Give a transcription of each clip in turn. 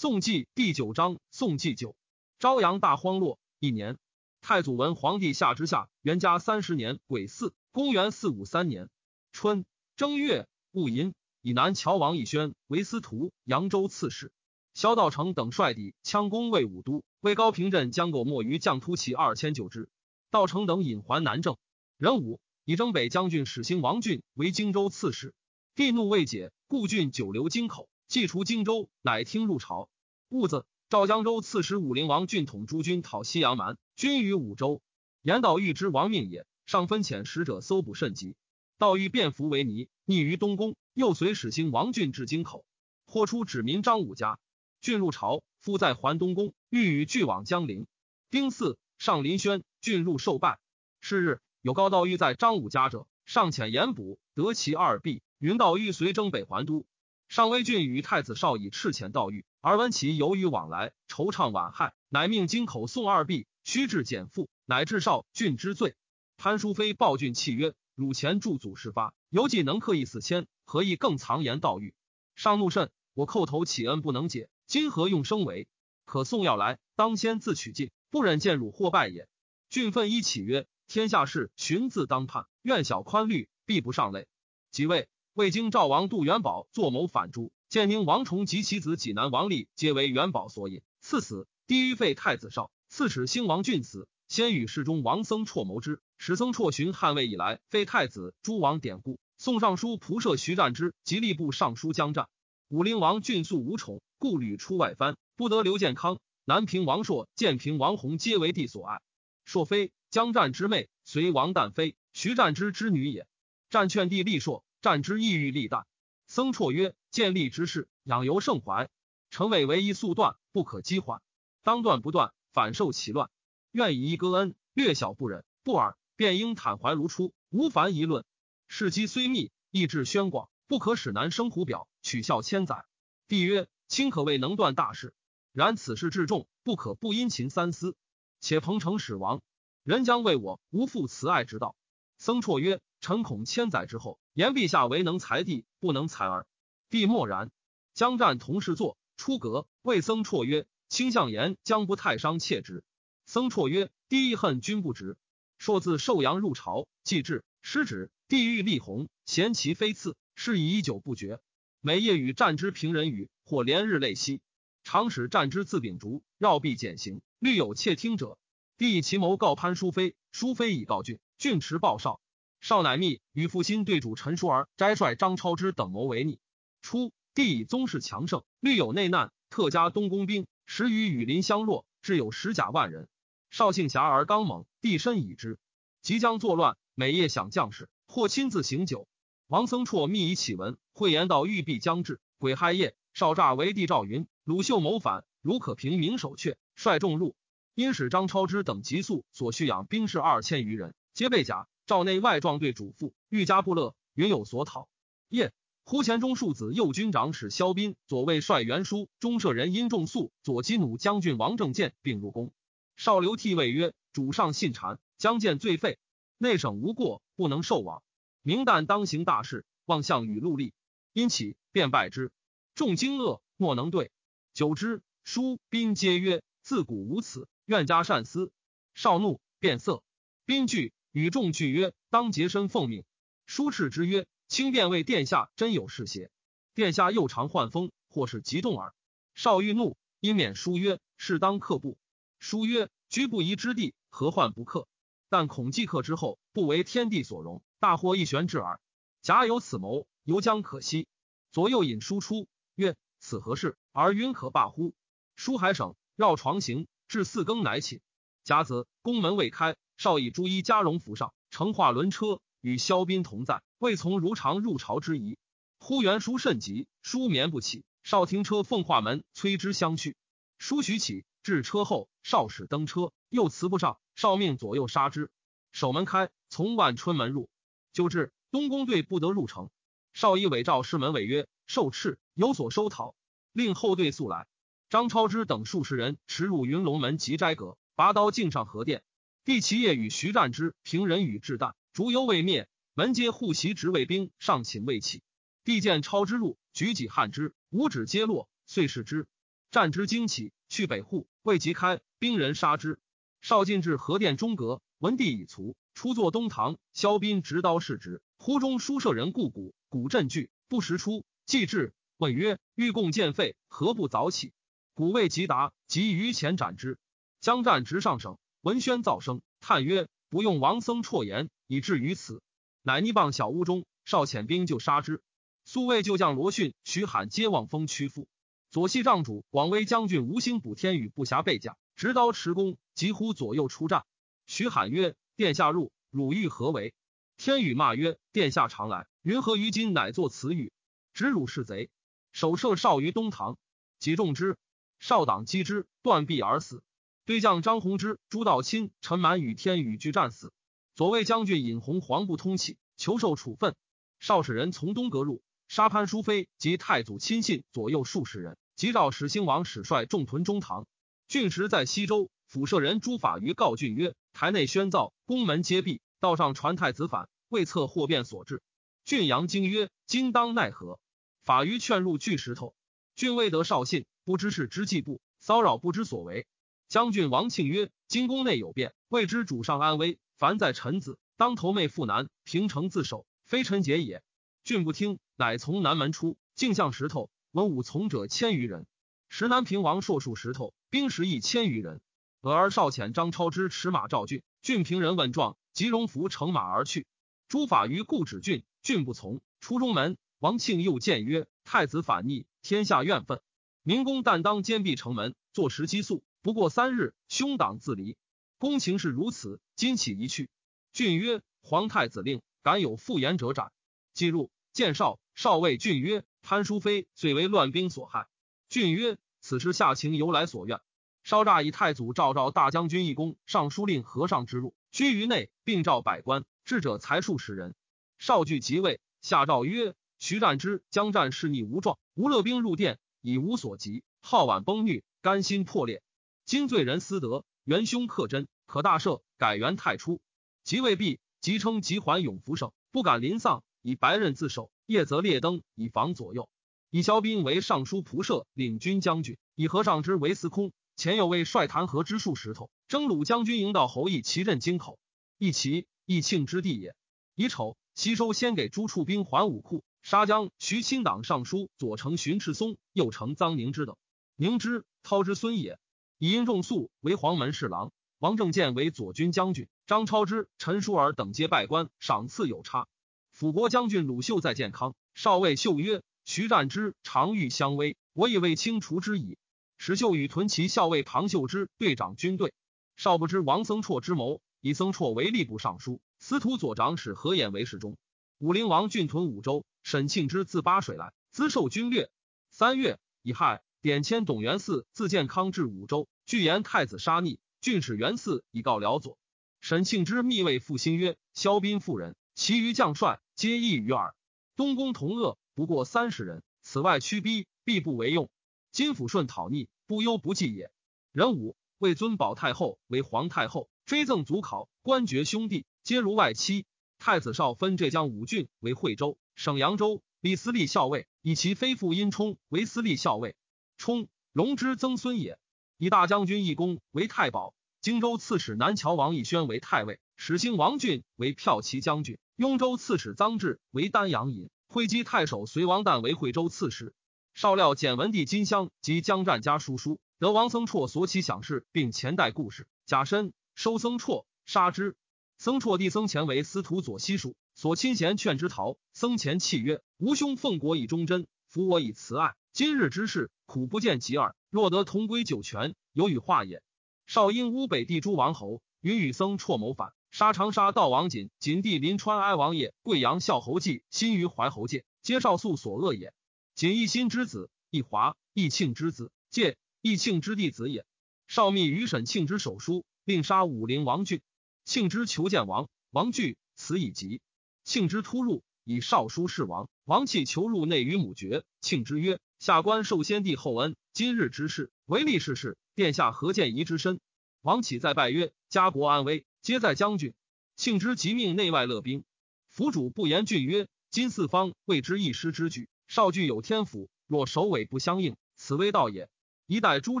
宋纪第九章，宋纪九，朝阳大荒落一年，太祖文皇帝下之下，元嘉三十年癸巳，公元四五三年春正月戊寅，以南乔王义宣为司徒、扬州刺史。萧道成等率抵羌攻魏武都，魏高平镇将构没于将突骑二千九支。道成等引还南郑。壬午，以征北将军始兴王俊为荆州刺史。帝怒未解，故郡久留京口。既除荆州，乃听入朝。戊子，赵江州刺史武陵王俊统诸军讨西阳蛮，军于武州。言道欲知亡命也，上分遣使者搜捕甚急。道欲变服为尼，匿于东宫。又随使兴王俊至京口，豁出指民张武家。俊入朝，复在还东宫，欲与俱往江陵。丁巳，上林轩，俊入受拜。是日，有高道欲在张武家者，上遣严捕，得其二臂。云道欲随征北还都。上威郡与太子少以赤遣道狱，而闻其由于往来，惆怅晚害，乃命京口送二币，须至减负，乃至少郡之罪。潘淑妃报郡契曰：“汝前助祖事发，犹既能克一四千，何以更藏言道狱？”上怒甚，我叩头乞恩不能解，今何用生为？可送要来，当先自取尽，不忍见汝或败也。郡愤依起曰：“天下事，寻自当判，愿小宽律，必不上类。”即位。未经赵王杜元宝作谋反诛，建宁王崇及其子济南王立皆为元宝所引，赐死。帝欲废太子少，赐使兴王俊死，先与侍中王僧绰谋之。使僧绰寻汉魏以来废太子诸王典故，宋尚书仆射徐战之及吏部尚书江战。武陵王俊素无宠，故屡出外藩，不得刘建康、南平王朔、建平王弘皆为帝所爱。朔妃江战之妹，随王旦妃，徐战之之女也。战劝帝立朔。战之意欲立旦，僧绰曰：“建立之事，养由盛怀，臣委唯一速断，不可积缓。当断不断，反受其乱。愿以一割恩，略小不忍，不尔，便应坦怀如初，无凡议论。事机虽密，意志宣广，不可使南生虎表，取笑千载。”帝曰：“卿可谓能断大事，然此事至重，不可不殷勤三思。且彭城始亡，人将为我无负慈爱之道。”僧绰曰：“臣恐千载之后。”言陛下唯能裁帝，不能裁儿。帝默然。将战同事坐，出阁，谓僧绰曰：“卿相言将不太伤切之。”僧绰曰：“帝恨君不直。”硕自寿阳入朝，既至，失旨，帝欲立弘，嫌其非次，是以已久不绝。每夜与战之平人语，或连日泪息。常使战之自秉烛，绕臂减刑，虑有窃听者。帝以其谋告潘淑妃，淑妃以告郡，郡持报少。少乃密与父亲对主陈叔儿斋帅张超之等谋为逆。初，帝以宗室强盛，虑有内难，特加东宫兵，时与羽林相若，至有十甲万人。少姓侠而刚猛，帝深已之。即将作乱，每夜想将士，或亲自行酒。王僧绰密以启文，会言道欲必将至。癸亥夜，少诈为帝赵云、鲁秀谋反，如可平明守阙，率众入。因使张超之等急速所需养兵士二千余人，皆被甲。赵内外壮队主父，欲加不乐，云有所讨。夜，忽前中庶子右军长史萧斌、左卫帅袁书、中舍人殷仲肃、左击弩将军王正建并入宫。少刘替位曰：“主上信谗，将见罪废。内省无过，不能受往。明旦当行大事，望向与戮力。因起，便拜之。众惊愕，莫能对。久之，书斌皆曰：‘自古无此，愿加善思。’少怒，变色。斌惧。”与众俱曰：“当洁身奉命。”书斥之曰：“卿便为殿下真有事邪？殿下又常患风，或是急动耳。”少欲怒，因免书曰：“是当克部。”书曰：“居不疑之地，何患不克？但恐既克之后，不为天地所容，大祸一旋至耳。假有此谋，犹将可惜。”左右引书出，曰：“此何事？而云可罢乎？”书还省，绕床行，至四更乃寝。甲子，宫门未开。少以朱衣加绒服上，乘化轮车，与萧斌同在，未从如常入朝之仪。忽元书甚急，书眠不起。少停车，奉化门催之相去。书许起，至车后，少使登车，又辞不上。少命左右杀之。守门开，从万春门入，就至东宫队不得入城。少以伪诏侍门委曰：“受敕有所收讨，令后队速来。”张超之等数十人驰入云龙门及斋阁，拔刀径上河殿。第七夜与徐战之平人与至旦，烛犹未灭，门皆护袭执卫兵上寝未起。帝见超之入，举戟撼之，五指皆落，遂视之。战之惊起，去北户，未及开，兵人杀之。少进至河殿中阁，文帝已卒，出坐东堂。萧斌执刀视之，忽中书舍人故鼓，鼓震惧，不时出，既至，问曰：“欲共见废，何不早起？”鼓未及答，即于前斩之。将战直上省，闻宣噪声，叹曰：“不用王僧辍言，以至于此。”乃逆棒小屋中，少遣兵就杀之。宿卫旧将罗逊、徐罕皆望风屈服。左系帐主广威将军吴兴补天宇不暇备甲，执刀持弓，急呼左右出战。徐罕曰：“殿下入，汝欲何为？”天宇骂曰：“殿下常来，云何于今乃作此语？指汝是贼。”手射少于东堂，击中之，少党击之，断臂而死。对将张弘之、朱道钦、陈满与天宇俱战死。左卫将军尹弘黄不通气，求受处分。少使人从东阁入，杀潘淑妃及太祖亲信左右数十人。即召始兴王使率众屯中堂。郡时在西周，府舍人朱法于告郡曰：“台内宣造，宫门皆闭，道上传太子反，未测祸变所致。”郡阳惊曰：“今当奈何？”法于劝入巨石头。郡未得少信，不知是之计不骚扰，不知所为。将军王庆曰：“今宫内有变，未知主上安危。凡在臣子，当投妹赴南，平城自守，非臣节也。”郡不听，乃从南门出，径向石头。文武从者千余人，时南平王硕数石头，兵十亿千余人。俄而少遣张超之持马召郡，郡平人问状，即荣服乘马而去。诸法于故止郡，郡不从，出中门。王庆又谏曰：“太子反逆，天下怨愤，明公但当坚壁城门，坐时激肃。不过三日，兄党自离。公情是如此，今起一去。”郡曰：“皇太子令，敢有复言者斩。”即入见少，少尉郡曰。潘淑妃遂为乱兵所害。郡曰：“此事下情由来所愿。”稍诈以太祖诏召大将军一公、尚书令和尚之入，居于内，并召百官，智者才数十人。少惧即位，下诏曰：“徐战之将战势逆无状，无勒兵入殿，已无所及，号晚崩虐，甘心破裂。今罪人私德，元凶克真，可大赦，改元太初。即位毕，即称即还永福盛，不敢临丧，以白刃自守。”夜则列灯以防左右，以萧斌为尚书仆射、领军将军，以和尚之为司空。前有位率弹劾之数石头，征虏将军营道侯义齐镇京口，义齐义庆之地也。乙丑，西收先给诸处兵还武库，杀将徐钦党尚书左丞荀赤松，右丞臧宁之等。宁之，涛之孙也。以殷仲肃为黄门侍郎，王正建为左军将军，张超之、陈叔尔等皆拜官，赏赐有差。辅国将军鲁秀在建康，少尉秀曰：“徐战之常遇相危，我以为清除之矣。”石秀与屯骑校尉庞秀之队长军队。少不知王僧绰之谋，以僧绰为吏部尚书，司徒左长史何衍为侍中。武陵王郡屯五州，沈庆之自巴水来，资受军略。三月乙亥，典迁董元嗣自建康至五州，据言太子杀逆，郡使元嗣以告辽左。沈庆之密谓复兴曰：“萧斌妇人，其余将帅。”皆异于耳。东宫同恶不过三十人，此外驱逼，必不为用。金抚顺讨逆，不忧不济也。人武为尊保太后为皇太后，追赠祖考，官爵兄弟皆如外戚。太子少分浙江五郡为惠州、省扬州，李司隶校尉，以其非父殷冲为司隶校尉。冲龙之曾孙也。以大将军义公为太保，荆州刺史南谯王义宣为太尉，始兴王俊为骠骑将军。雍州刺史臧志为丹阳尹，会稽太守隋王旦为惠州刺史。少料简文帝金乡及江战家书书，得王僧绰所起享事，并前代故事。假身收僧绰，杀之。僧绰弟僧虔为司徒左西蜀，所亲贤劝之逃。僧虔泣曰：“吾兄奉国以忠贞，服我以慈爱。今日之事，苦不见及耳。若得同归九泉，有与化也。”少因乌北地诸王侯，与与僧绰谋反。杀长沙道王锦，锦帝临川哀王爷，贵阳孝侯季，新于怀侯界，皆少肃所恶也。锦义新之子，义华，义庆之子，介，义庆之弟子也。少密于沈庆之手书，令杀武陵王俊。庆之求见王，王惧，辞以疾。庆之突入，以少书示王。王弃求入内于母绝。庆之曰：“下官受先帝厚恩，今日之事，唯利是事。殿下何见疑之深？”王启再拜曰：“家国安危。”皆在将军，庆之即命内外乐兵。府主不言郡曰：“今四方未之一师之举，少具有天府，若首尾不相应，此危道也。”一代诸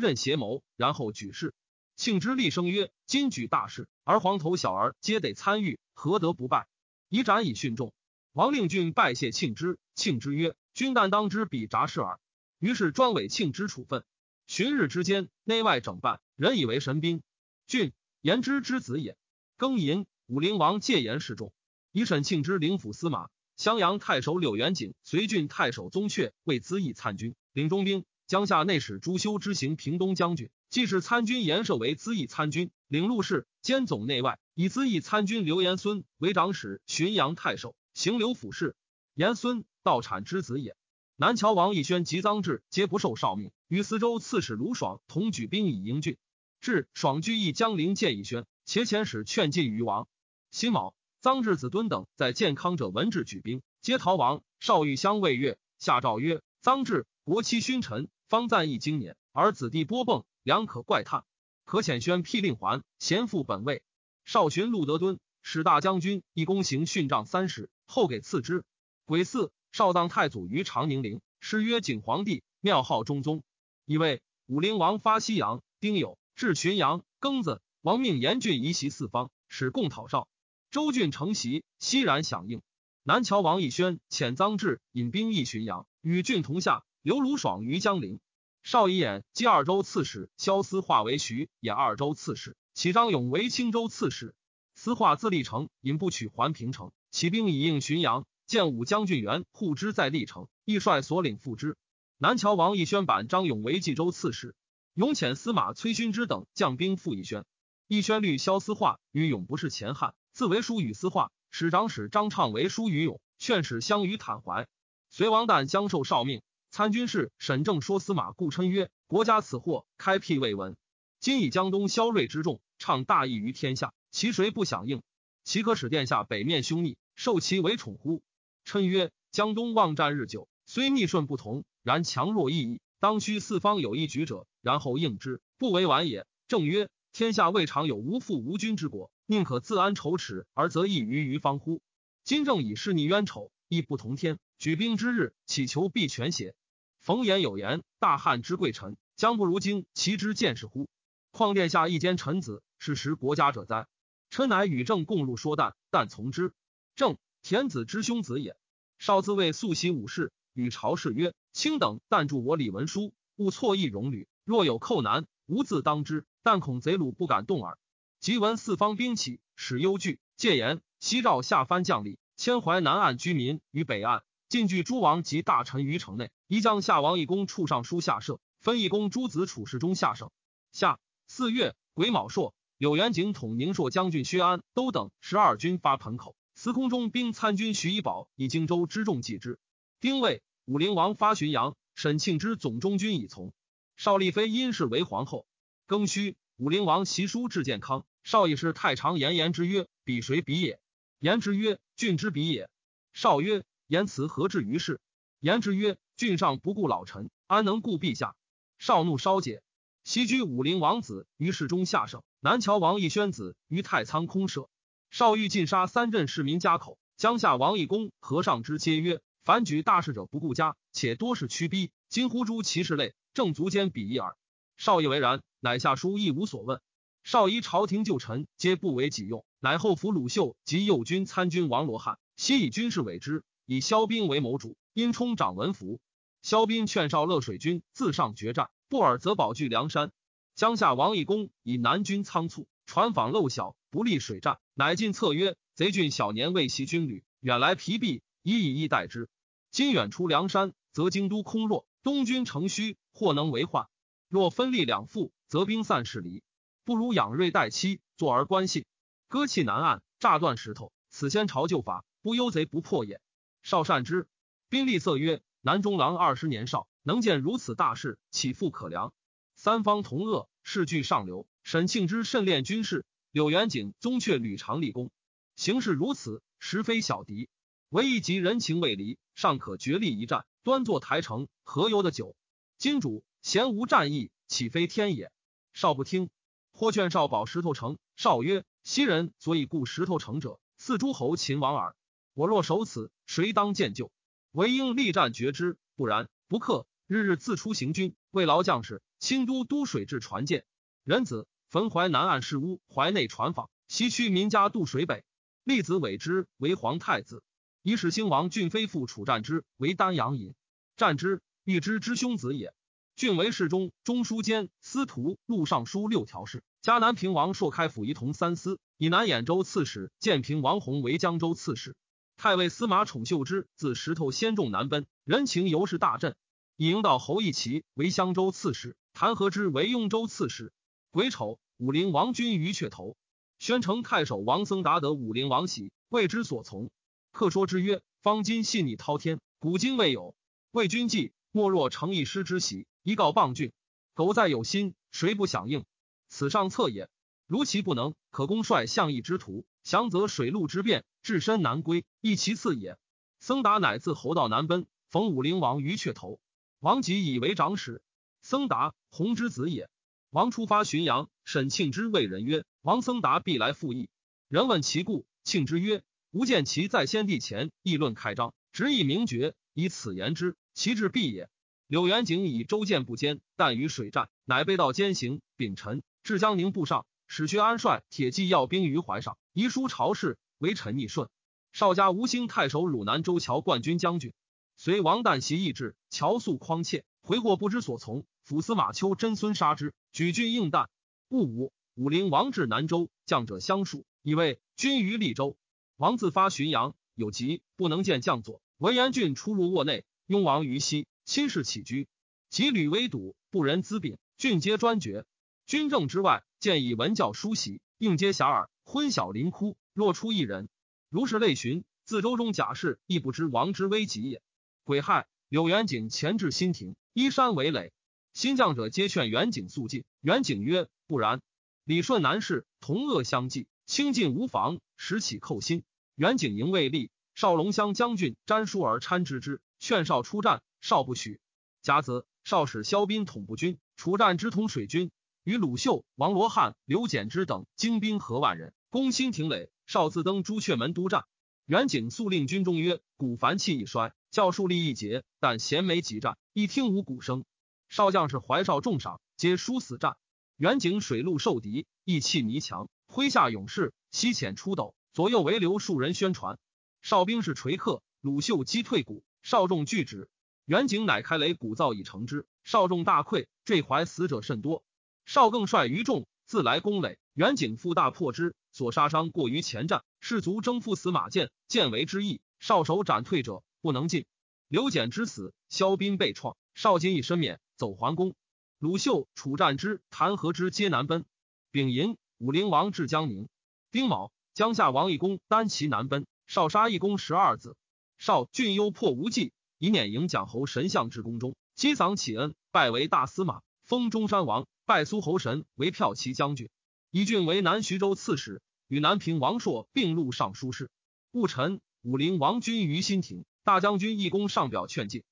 镇协谋，然后举事。庆之厉声曰：“今举大事，而黄头小儿皆得参与，何得不败？以斩以训众。”王令俊拜谢庆之，庆之曰：“君但当知彼札事耳。”于是专委庆之处分。旬日之间，内外整办，人以为神兵。俊言之之子也。庚寅，武陵王戒严示众，以沈庆之领府司马。襄阳太守柳元景随郡太守宗悫为资议参军，领中兵。江夏内史朱修之行平东将军，既是参军严设为资议参军，领陆事，兼总内外。以资议参军刘延孙为长史、浔阳太守，行刘府事。延孙道产之子也。南乔王义宣及臧志皆不受诏命，与司州刺史卢爽同举兵以迎郡。至爽居邑江陵见义宣，且遣使劝进于王。辛卯。臧志子敦等在健康者闻至举兵，皆逃亡。少玉相谓月下诏曰：“臧志国戚勋臣，方赞义经年，而子弟波迸，良可怪叹。可遣宣辟令还，贤复本位。”少寻陆德敦使大将军，一公行训帐三十，后给赐之。癸巳，少当太祖于长宁陵，谥曰景皇帝，庙号中宗。以为武陵王发西阳，丁酉至浔阳，庚子，王命严峻移袭四方，使共讨少。周郡承袭，熙然响应。南乔王义宣遣臧志引兵诣浔阳，与郡同下。刘鲁爽于江陵。邵以衍击二州刺史，萧思化为徐兖二州刺史，启张勇为青州刺史。思化自立城，引不取环平城，起兵以应浔阳。见武将军元护之在历城，亦率所领赴之。南乔王义宣版张勇为冀州刺史，勇遣司马崔勋之等将兵赴义宣。义宣虑萧思化与勇不是前汉。自为书与司化，使长史张畅为书与勇，劝使相与坦怀。隋王旦将受诏命，参军事沈正说司马顾琛曰：“国家此祸，开辟未闻。今以江东萧锐之众，倡大义于天下，其谁不响应？岂可使殿下北面凶逆，受其为宠乎？”琛曰：“江东望战日久，虽逆顺不同，然强弱异矣。当须四方有一举者，然后应之，不为晚也。”正曰：“天下未尝有无父无君之国。”宁可自安丑耻，而则益于于方乎？今正以示逆冤仇，亦不同天。举兵之日，乞求必全邪？冯言有言：大汉之贵臣，将不如今其之见识乎？况殿下一间臣子，是识国家者哉？臣乃与正共入说旦，旦从之。正田子之兄子也。少自谓素习武士，与朝士曰：卿等但助我李文书，勿错意戎旅。若有寇难，吾自当之。但恐贼虏不敢动耳。即闻四方兵起，使忧惧，戒言。西诏下藩将吏，迁淮南岸居民于北岸，进据诸王及大臣于城内。宜将夏王义公处尚书下设，分义公诸子处侍中下省。下四月癸卯朔，柳元景统宁朔将军薛安都等十二军发盆口，司空中兵参军徐以宝以荆州之众继之。丁未，武陵王发浔阳，沈庆之总中军以从。邵丽妃因氏为皇后。庚戌，武陵王袭书至建康。少以是太常言言之曰：“彼谁彼也？”言之曰：“郡之彼也。”少曰：“言辞何至于是？”言之曰：“郡上不顾老臣，安能顾陛下？”少怒稍解。袭居武陵王子于世中下省，南乔王义宣子于太仓空舍。少欲尽杀三镇市民家口，江夏王义公和尚之皆曰：“凡举大事者不顾家，且多是屈逼。今乎诸其事类，正足兼比翼耳。”少以为然，乃下书亦无所问。少仪朝廷旧臣，皆不为己用，乃后服鲁秀及右军参军王罗汉，悉以军事委之，以萧兵为谋主。因充长文符，萧兵劝少乐水军自上决战，不尔则保据梁山。江夏王义公以南军仓促，船舫漏小，不利水战，乃进策曰：贼郡小年未习军旅，远来疲弊，以以逸待之。今远出梁山，则京都空弱，东军城虚，或能为患。若分立两副，则兵散势离。不如养锐待期，坐而观信，割弃南岸，炸断石头。此先朝旧法，不忧贼不破也。少善之。兵立色曰：南中郎二十年少，能见如此大事，岂复可量？三方同恶，事据上流。沈庆之甚练军事，柳元景宗阙屡常立功，形势如此，实非小敌。唯一及人情未离，尚可决力一战，端坐台城，何由的久？今主贤无战意，岂非天也？少不听。或劝少保石头城，少曰：“昔人所以固石头城者，四诸侯秦王耳。我若守此，谁当见救？唯应力战决之，不然不克。日日自出行军，未劳将士，清都督水至船舰。仁子焚淮南岸事屋，淮内船坊，西区民家渡水北。立子伟之为皇太子。以使兴王俊妃父楚战之为丹阳尹。战之，欲之之兄子也。郡为侍中、中书监、司徒、录尚书六条事。加南平王朔开府仪同三司，以南兖州刺史建平王弘为江州刺史。太尉司马宠秀之自石头先众南奔，人情尤是大振。以营道侯义齐为襄州刺史，弹劾之为雍州刺史。癸丑，武陵王君于阙头。宣城太守王僧达得武陵王喜，为之所从。客说之曰：“方今细腻滔天，古今未有。魏君计，莫若成一师之喜。”一告傍郡，苟在有心，谁不响应？此上策也。如其不能，可攻率相义之徒，降则水陆之变，至身难归，亦其次也。僧达乃自侯道南奔，逢武陵王于阙头。王吉以为长史。僧达，弘之子也。王出发巡阳，沈庆之谓人曰：“王僧达必来复议。”人问其故，庆之曰：“吾见其在先帝前议论开张，直意明决，以此言之，其志必也。”柳元景以周建不坚，但于水战，乃被道兼行。秉臣，至江宁部上，使薛安率铁骑要兵于淮上，遗书朝事，为臣逆顺。少家吴兴太守汝南州桥冠军将军，随王旦袭义至，乔素匡切，回过不知所从。辅司马丘真孙杀之，举军应旦。戊午，武陵王至南州，将者相数，以为军于利州。王自发浔阳，有疾不能见将佐，文言俊出入卧内，拥王于西。亲事起居，及屡为堵，不仁资禀，郡皆专决。军政之外，见以文教书习，应皆遐迩。昏晓临枯，若出一人，如是类寻。自周中假士，亦不知王之危急也。癸亥，柳元景前至新亭，依山为垒。新将者皆劝元景速进，元景曰：“不然。李顺难事，同恶相济，清近无妨，时起寇心。”元景营未立，少龙乡将军詹叔儿参之之，劝少出战。少不许。甲子，少使萧斌统部军，楚战之统水军，与鲁秀、王罗汉、刘简之等精兵合万人，攻新亭垒。少自登朱雀门督战。元景速令军中曰：“古凡气一衰，教数力一竭，但贤没急战，一听无鼓声。少将是怀少重赏，皆殊死战。元景水陆受敌，意气弥强，麾下勇士西遣出斗，左右为留数人宣传。少兵是垂克，鲁秀击退鼓，少众拒止。”元景乃开雷鼓噪以成之，少众大溃，坠怀死者甚多。少更率余众自来攻垒，元景复大破之，所杀伤过于前战，士卒征赴死马剑，剑为之意。少首斩退者不能进。刘简之死，萧斌被创，少金一身免，走桓公。鲁秀、楚战之、谭和之皆南奔。丙寅，武陵王至江宁。丁卯，江夏王义公单骑南奔，少杀义公十二子。少郡忧破无忌。以免迎蒋侯神相至宫中，击丧启恩，拜为大司马，封中山王，拜苏侯神为骠骑将军，以郡为南徐州刺史，与南平王朔并录尚书事。戊辰，武陵王君于新亭，大将军义公上表劝进。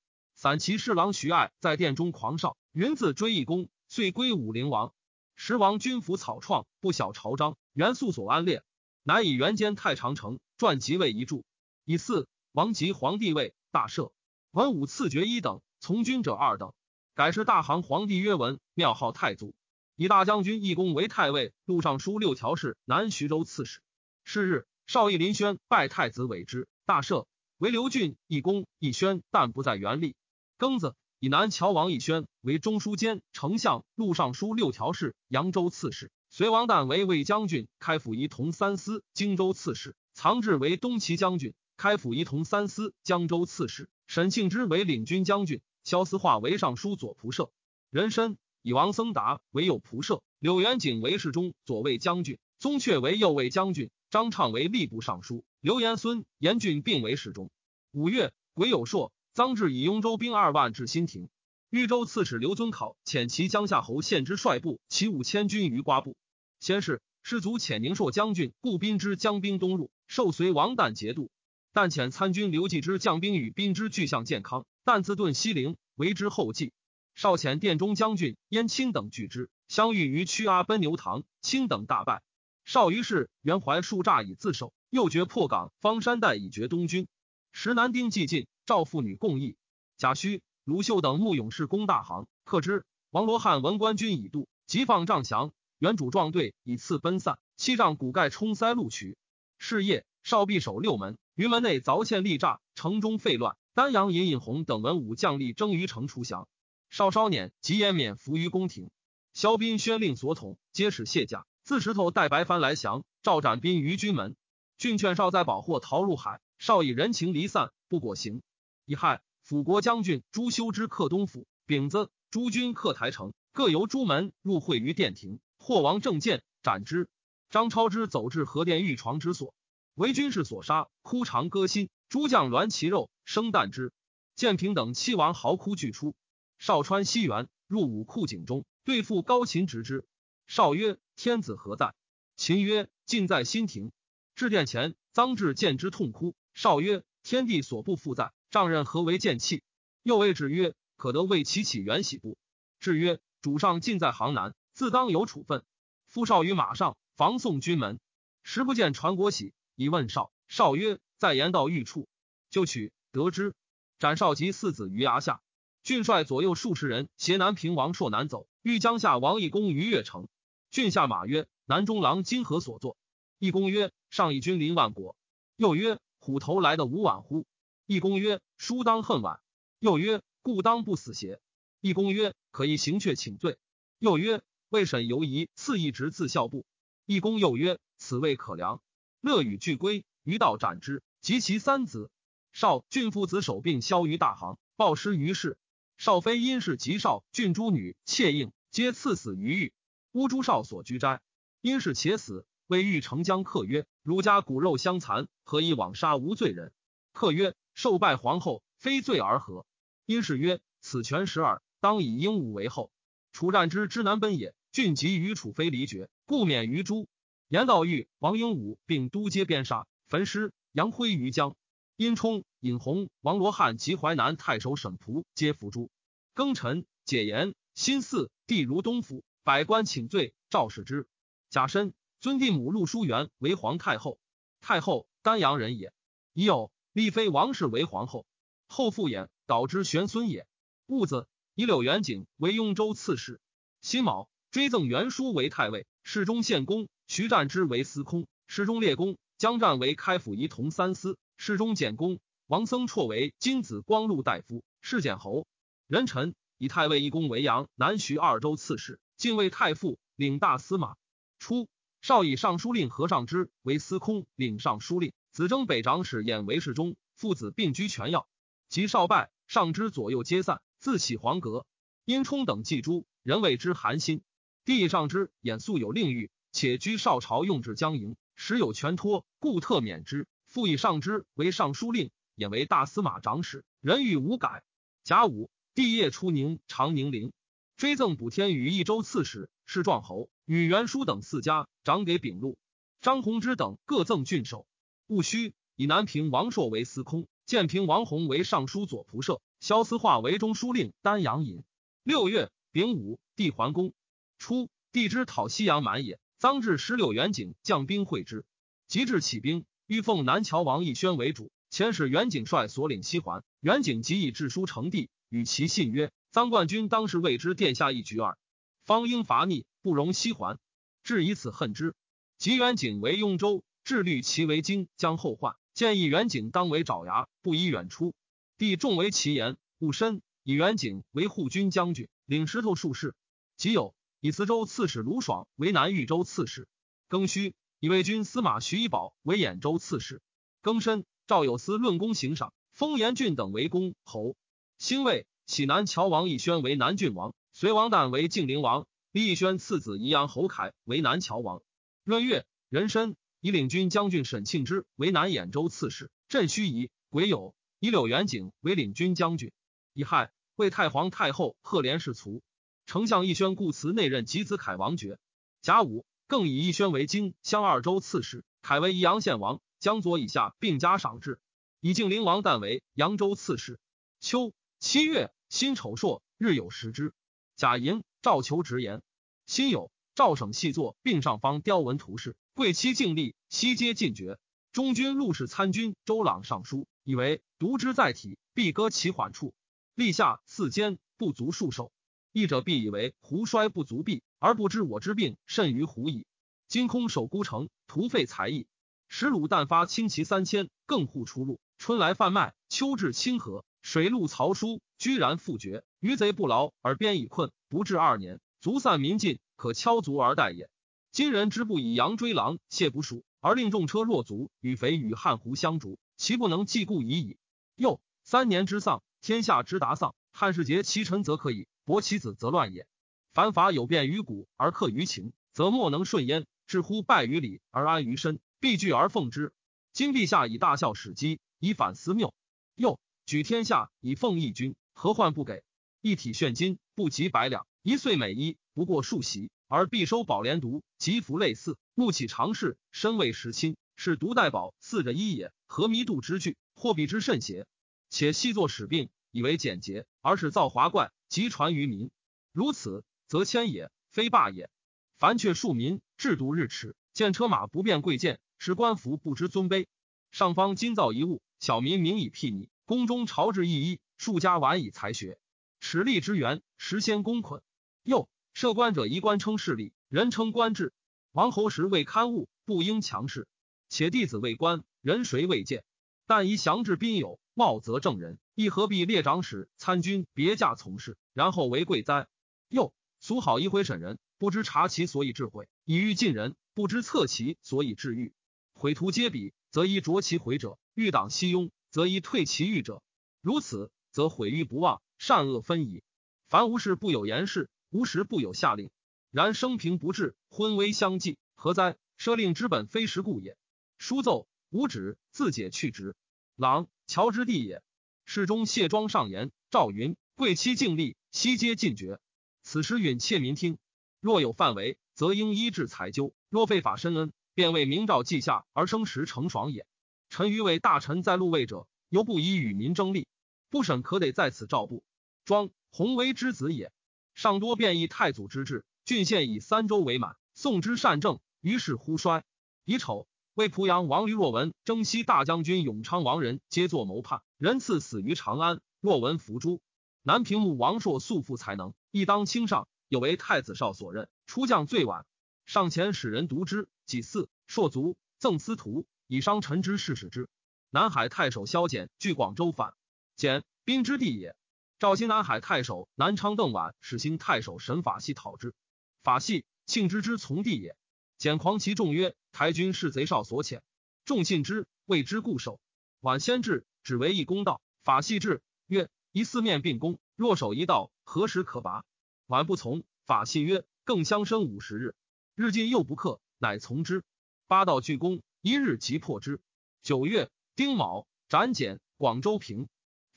散骑侍郎徐爱在殿中狂哨，云自追义公，遂归武陵王。时王军服草创，不晓朝章，元素所安列，乃以元间太常城传即位遗著。以四王即皇帝位，大赦。文武赐爵一等，从军者二等。改是大行皇帝曰文，庙号太祖，以大将军义公为太尉，录尚书六条事，南徐州刺史。是日，少义林轩拜太子为之，大赦，为刘俊、义公、义轩，但不在原立。庚子，以南乔王义轩为中书监、丞相、录尚书六条事，扬州刺史。隋王旦为魏将军，开府仪同三司，荆州刺史。藏志为东齐将军，开府仪同三司，江州刺史。沈庆之为领军将军，萧思化为尚书左仆射。人参以王僧达为右仆射，柳元景为侍中左卫将军，宗悫为右卫将军，张畅为吏部尚书，刘延孙、严俊并为侍中。五月，癸酉朔，臧志以雍州兵二万至新亭。豫州刺史刘遵考遣其江夏侯献之率部骑五千军于瓜部。先是，士卒遣宁朔将军顾斌之将兵东入，受随王旦节度。但遣参军刘继之将兵与兵之俱向健康，旦自遁西陵，为之后继。少遣殿中将军燕青等拒之，相遇于屈阿奔牛塘，卿等大败。少于是袁怀树诈以自首，又决破港方山带以绝东军。时南丁既尽，赵妇女共议。贾诩、卢秀等慕勇士攻大行，克之。王罗汉闻官军已渡，即放帐降。原主壮队以次奔散，七丈骨盖冲塞录取。是夜，少壁守六门，于门内凿陷利栅，城中废乱。丹阳尹尹弘等文武将力争于城出降。少稍辇及延冕伏于宫廷。萧斌宣令所统，皆使卸甲，自石头带白帆来降。赵斩兵于军门。郡劝少在保获逃入海，少以人情离散，不果行。乙亥，辅国将军朱修之克东府。丙子。诸军克台城，各由朱门入会于殿庭。霍王正见斩之。张超之走至河殿御床之所，为军士所杀，哭长割心。诸将栾其肉，生啖之。建平等七王嚎哭俱出。少川西园入武库井中，对付高秦执之。少曰：“天子何在？”秦曰：“尽在新庭。”至殿前，臧志见之痛哭。少曰：“天地所不复在，丈人何为见气？”又谓之曰。可得为其起元喜不？至曰：主上尽在行南，自当有处分。夫少于马上，防送军门，时不见传国玺，以问少。少曰：在言道御处，就取得之。斩少及四子于崖下。郡帅左右数十人携南平王朔南走，欲江夏王义公于越城。郡下马曰：南中郎今何所作？义公曰：上以君临万国。又曰：虎头来的无晚乎？义公曰：书当恨晚。又曰。故当不死邪？义公曰：“可以行却请罪。”又曰：“未审犹疑，赐一职自校部。”义公又曰：“此未可良。”乐与俱归，于道斩之，及其三子。少郡父子守并消于大行，暴尸于市。少妃因是及少郡诸女妾应，皆赐死于狱。乌珠少所居斋，因是且死，为欲成将客曰：“儒家骨肉相残，何以枉杀无罪人？”客曰：“受拜皇后，非罪而何？”因是曰：“此权十二，当以鹦鹉为后。楚战之之南奔也，郡及与楚非离绝，故免于诛。言道玉、王鹦鹉并都皆鞭杀，焚尸。杨辉于江。殷冲、尹弘、王罗汉及淮南太守沈仆皆伏诛。庚辰，解言。新四帝如东府，百官请罪。赵氏之。贾申，尊帝母陆叔元为皇太后。太后，丹阳人也。已有立妃王氏为皇后。后复衍。导之玄孙也。戊子，以柳元景为雍州刺史。辛卯，追赠元书为太尉，侍中献公；徐战之为司空，侍中列公；江战为开府仪同三司，侍中简公；王僧绰为金子光禄大夫，侍简侯。人臣以太尉一公为阳南徐二州刺史，进位太傅，领大司马。初，少以尚书令何尚之为司空，领尚书令。子征北长史演为侍中，父子并居权要。及少败。上之左右皆散，自起黄阁。殷冲等祭诸，人谓之寒心。帝上之演素有令欲，且居少朝用至江营，时有权托，故特免之。复以上之为尚书令，演为大司马长史。人欲无改。甲午，帝业出宁长宁陵，追赠补天于益州刺史，是壮侯。与袁书等四家，长给丙禄。张弘之等各赠郡守。戊戌，以南平王朔为司空。建平王弘为尚书左仆射，萧思化为中书令，丹阳尹。六月丙午，帝桓公。初，帝之讨西阳蛮也。臧至十六元景将兵会之，即至起兵，欲奉南乔王义宣为主。遣使元景率所领西还。元景即以致书成帝，与其信曰：“臧冠军当时为之殿下一局耳，方应伐逆，不容西还，至以此恨之。及元景为雍州，致虑其为京，将后患。”建议元景当为爪牙，不宜远出。帝重为其言，勿深。以元景为护军将军，领石头术士。即有以磁州刺史卢爽为南豫州刺史。庚戌，以魏军司马徐以宝为兖州刺史。庚申，赵有司论功行赏，封延俊等为公侯。辛未，启南乔王义宣为南郡王，隋王旦为晋陵王。李义宣次子宜阳侯凯为南乔王。闰月，壬申。以领军将军沈庆之为南兖州刺史，镇盱眙。癸酉，以柳元景为领军将军。乙亥，为太皇太后贺连氏卒。丞相义宣故辞内任及子凯王爵。甲午，更以义宣为京襄二州刺史，凯为宜阳县王，江左以下并加赏制。以敬陵王旦为扬州刺史。秋七月，辛丑朔，日有食之。甲寅，赵求直言。辛酉，赵省细作并上方雕文图示。贵戚敬立，悉皆进爵。中军陆氏参军周朗上书，以为独之在体，必割其缓处。立下四监，不足数手。义者必以为胡衰不足避，而不知我之病甚于胡矣。今空守孤城，徒费才役。使鲁旦发轻骑三千，更护出路。春来贩卖，秋至清河，水陆曹书，居然复绝。余贼不劳而边已困，不至二年，卒散民尽，可敲卒而待也。今人之不以羊追狼，谢不熟，而令众车若卒，与肥与汉胡相逐，其不能继故已矣。又三年之丧，天下之达丧。汉世节其臣则可以，薄其子则乱也。凡法有变于古而克于情，则莫能顺焉。至乎败于礼而安于身，必惧而奉之。今陛下以大孝始基，以反思谬。又举天下以奉义君，何患不给？一体炫金不及百两，一岁每一不过数席，而必收宝莲毒，及服类似，目起常事，身为时亲，是独代宝四着一也。何弥度之惧，或比之甚邪？且细作使病。以为简洁，而使造华怪，即传于民。如此，则谦也，非霸也。凡却庶民，制度日耻，见车马不便贵贱，使官服不知尊卑。上方今造一物，小民名以辟逆。宫中朝制一衣，庶家晚以才学。耻力之源，实先公捆。又设官者，宜官称势力，人称官制。王侯时未刊物，不应强势。且弟子为官，人谁未见？但宜降制宾友，茂则正人。亦何必列长史、参军别驾从事，然后为贵哉？又俗好一回审人，不知察其所以智慧，以欲尽人；不知测其所以治欲，毁徒皆比，则宜着其毁者；欲党西庸，则宜退其欲者。如此，则毁誉不忘，善恶分矣。凡无事不有言事，无时不有下令。然生平不治，昏微相继，何哉？奢令之本非时故也。书奏无旨，自解去职。郎乔之地也。侍中谢庄上言：赵云贵戚敬立，悉皆尽绝。此时允切民听。若有犯违，则应依制裁究；若废法深恩，便为明诏记下而生时成爽也。臣愚为大臣在禄位者，犹不宜与民争利。不审可得在此诏部。庄弘为之子也，上多变异太祖之治，郡县以三州为满。宋之善政，于是忽衰。乙丑。为濮阳王吕若文、征西大将军永昌王人皆作谋叛，人赐死于长安。若文伏诛。南平穆王朔素负才能，亦当卿上，有为太子少所任。出将最晚，上前使人读之，己巳，朔卒，赠司徒以商臣之事使之。南海太守萧简据广州反，简兵之地也。赵兴南海太守南昌邓琬使兴太守神法系讨之，法系庆之之从弟也。简狂其众曰：“台军是贼少所遣，众信之，谓之固守。晚先至，只为一公道。法系至，曰：一四面并攻，若守一道，何时可拔？晚不从。法系曰：更相生五十日，日进又不克，乃从之。八道俱攻，一日即破之。九月丁卯，斩简。广州平。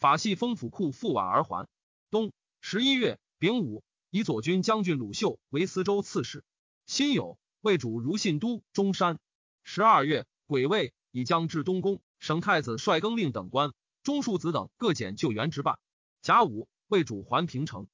法系封府库，复宛而还。冬十一月丙午，以左军将军鲁秀为司州刺史。辛酉。魏主如信都中山，十二月癸未，以将至东宫。省太子率更令等官，中庶子等各检救援之办。甲午，魏主还平城。